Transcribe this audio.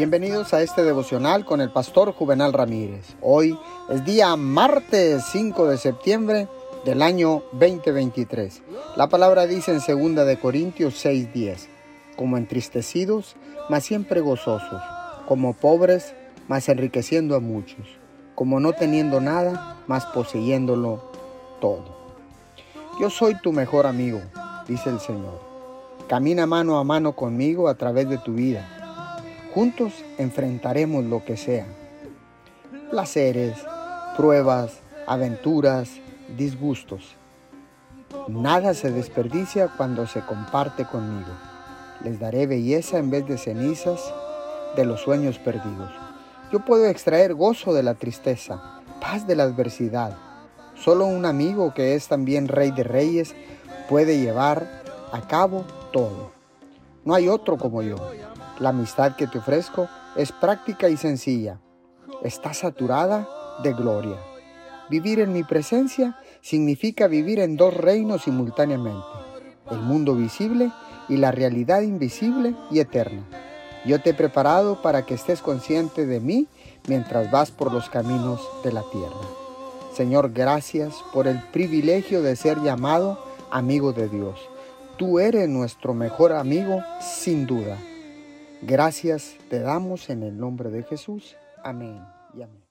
Bienvenidos a este devocional con el pastor Juvenal Ramírez. Hoy es día martes 5 de septiembre del año 2023. La palabra dice en 2 de Corintios 6:10, como entristecidos, mas siempre gozosos, como pobres, mas enriqueciendo a muchos, como no teniendo nada, mas poseyéndolo todo. Yo soy tu mejor amigo, dice el Señor. Camina mano a mano conmigo a través de tu vida Juntos enfrentaremos lo que sea. Placeres, pruebas, aventuras, disgustos. Nada se desperdicia cuando se comparte conmigo. Les daré belleza en vez de cenizas de los sueños perdidos. Yo puedo extraer gozo de la tristeza, paz de la adversidad. Solo un amigo que es también rey de reyes puede llevar a cabo todo. No hay otro como yo. La amistad que te ofrezco es práctica y sencilla. Está saturada de gloria. Vivir en mi presencia significa vivir en dos reinos simultáneamente, el mundo visible y la realidad invisible y eterna. Yo te he preparado para que estés consciente de mí mientras vas por los caminos de la tierra. Señor, gracias por el privilegio de ser llamado amigo de Dios. Tú eres nuestro mejor amigo sin duda. Gracias te damos en el nombre de Jesús. Amén y amén.